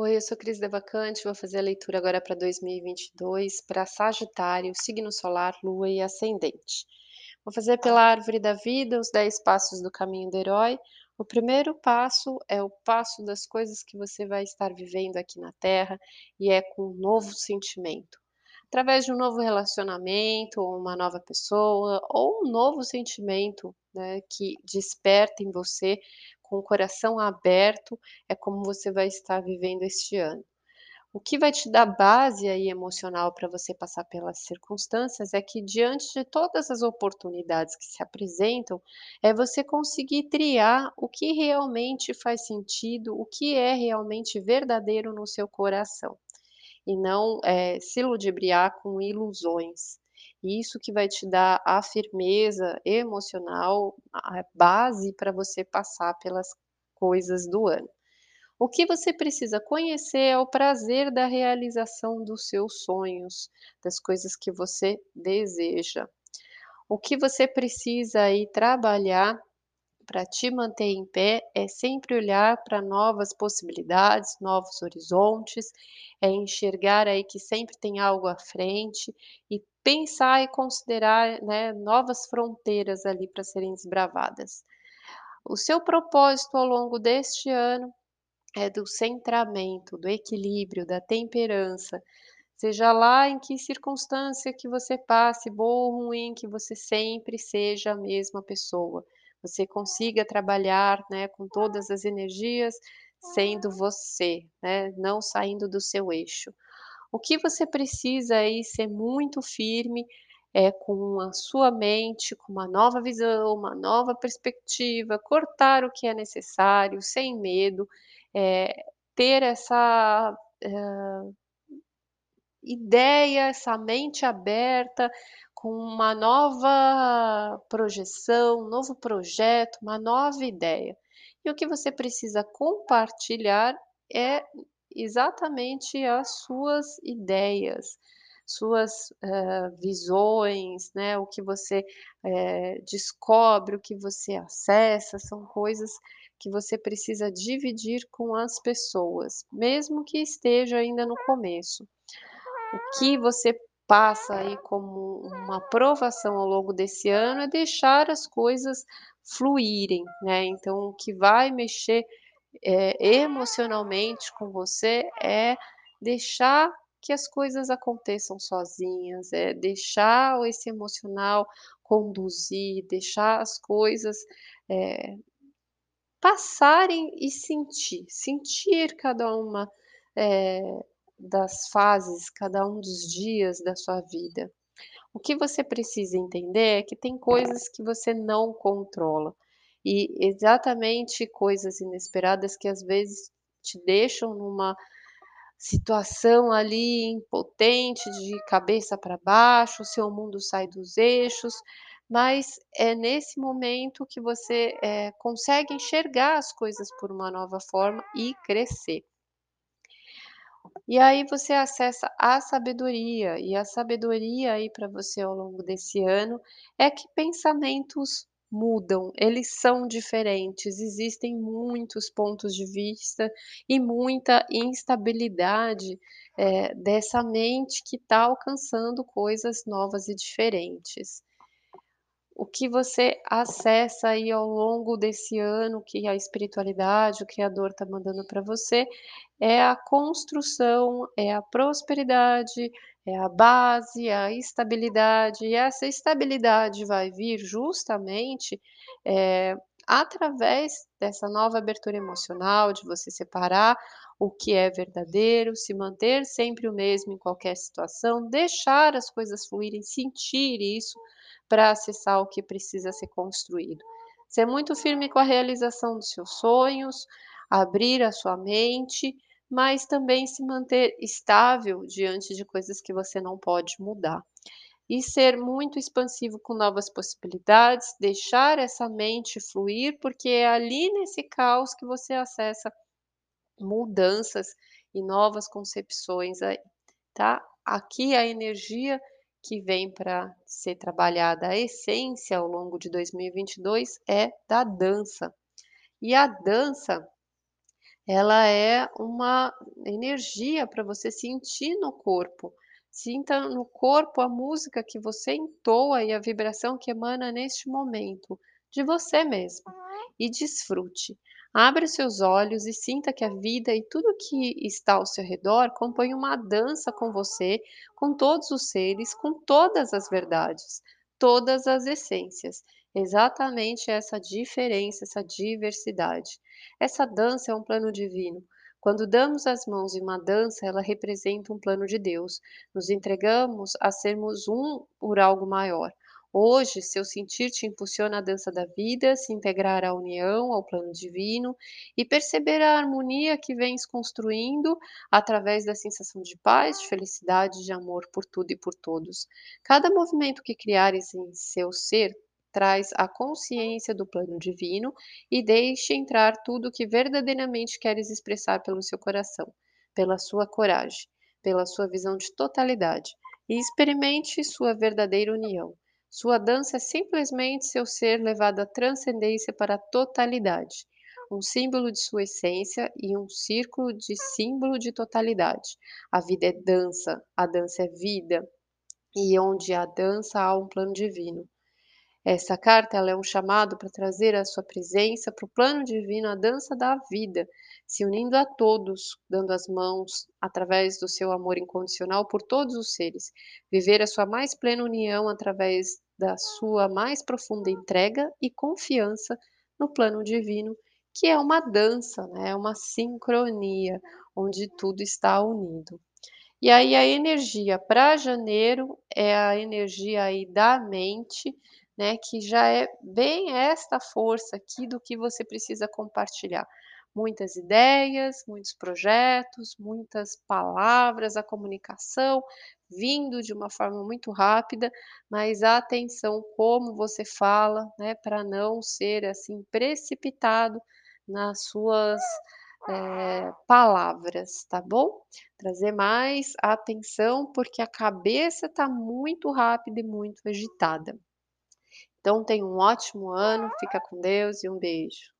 Oi, eu sou Cris Devacante, vou fazer a leitura agora para 2022 para Sagitário, signo solar, lua e ascendente. Vou fazer pela árvore da vida os 10 passos do caminho do herói. O primeiro passo é o passo das coisas que você vai estar vivendo aqui na Terra e é com um novo sentimento. Através de um novo relacionamento, uma nova pessoa, ou um novo sentimento né, que desperta em você com o coração aberto, é como você vai estar vivendo este ano. O que vai te dar base aí emocional para você passar pelas circunstâncias é que diante de todas as oportunidades que se apresentam, é você conseguir triar o que realmente faz sentido, o que é realmente verdadeiro no seu coração, e não é, se ludibriar com ilusões. Isso que vai te dar a firmeza emocional, a base para você passar pelas coisas do ano. O que você precisa conhecer é o prazer da realização dos seus sonhos, das coisas que você deseja. O que você precisa aí trabalhar para te manter em pé é sempre olhar para novas possibilidades, novos horizontes, é enxergar aí que sempre tem algo à frente e pensar e considerar, né, novas fronteiras ali para serem desbravadas. O seu propósito ao longo deste ano é do centramento, do equilíbrio, da temperança, seja lá em que circunstância que você passe, boa ou ruim, que você sempre seja a mesma pessoa você consiga trabalhar, né, com todas as energias sendo você, né, não saindo do seu eixo. O que você precisa aí ser muito firme é com a sua mente, com uma nova visão, uma nova perspectiva, cortar o que é necessário, sem medo, é, ter essa uh, ideia, essa mente aberta, com uma nova projeção, um novo projeto, uma nova ideia. E o que você precisa compartilhar é exatamente as suas ideias, suas uh, visões, né? o que você uh, descobre, o que você acessa, são coisas que você precisa dividir com as pessoas, mesmo que esteja ainda no começo. O que você passa aí como uma provação ao longo desse ano é deixar as coisas fluírem, né? Então, o que vai mexer é, emocionalmente com você é deixar que as coisas aconteçam sozinhas, é deixar esse emocional conduzir, deixar as coisas é, passarem e sentir, sentir cada uma é, das fases, cada um dos dias da sua vida. O que você precisa entender é que tem coisas que você não controla e exatamente coisas inesperadas que às vezes te deixam numa situação ali impotente, de cabeça para baixo, seu mundo sai dos eixos, mas é nesse momento que você é, consegue enxergar as coisas por uma nova forma e crescer. E aí você acessa a sabedoria, e a sabedoria aí para você ao longo desse ano é que pensamentos mudam, eles são diferentes, existem muitos pontos de vista e muita instabilidade é, dessa mente que está alcançando coisas novas e diferentes. O que você acessa aí ao longo desse ano, que a espiritualidade, o Criador está mandando para você, é a construção, é a prosperidade, é a base, é a estabilidade. E essa estabilidade vai vir justamente é, através dessa nova abertura emocional, de você separar o que é verdadeiro, se manter sempre o mesmo em qualquer situação, deixar as coisas fluírem, sentir isso para acessar o que precisa ser construído. Ser muito firme com a realização dos seus sonhos, abrir a sua mente, mas também se manter estável diante de coisas que você não pode mudar. E ser muito expansivo com novas possibilidades, deixar essa mente fluir, porque é ali nesse caos que você acessa mudanças e novas concepções aí, tá? Aqui a energia que vem para ser trabalhada a essência ao longo de 2022 é da dança. E a dança Ela é uma energia para você sentir no corpo. Sinta no corpo a música que você entoa e a vibração que emana neste momento, de você mesmo. E desfrute. Abra seus olhos e sinta que a vida e tudo que está ao seu redor compõe uma dança com você, com todos os seres, com todas as verdades, todas as essências. Exatamente essa diferença, essa diversidade. Essa dança é um plano divino. Quando damos as mãos em uma dança, ela representa um plano de Deus. Nos entregamos a sermos um por algo maior. Hoje, seu sentir te impulsiona a dança da vida, se integrar à união, ao plano divino e perceber a harmonia que vens construindo através da sensação de paz, de felicidade, de amor por tudo e por todos. Cada movimento que criares em seu ser traz a consciência do plano divino e deixe entrar tudo o que verdadeiramente queres expressar pelo seu coração, pela sua coragem, pela sua visão de totalidade e experimente sua verdadeira união. Sua dança é simplesmente seu ser levado à transcendência para a totalidade, um símbolo de sua essência e um círculo de símbolo de totalidade. A vida é dança, a dança é vida, e onde há dança há um plano divino. Essa carta é um chamado para trazer a sua presença para o plano divino, a dança da vida, se unindo a todos, dando as mãos através do seu amor incondicional por todos os seres, viver a sua mais plena união através da sua mais profunda entrega e confiança no plano divino, que é uma dança, né? é uma sincronia, onde tudo está unido. E aí a energia para janeiro é a energia aí da mente, né, que já é bem esta força aqui do que você precisa compartilhar muitas ideias, muitos projetos, muitas palavras, a comunicação vindo de uma forma muito rápida, mas atenção como você fala, né, para não ser assim precipitado nas suas é, palavras, tá bom? Trazer mais atenção, porque a cabeça está muito rápida e muito agitada. Então, tenha um ótimo ano, fica com Deus e um beijo.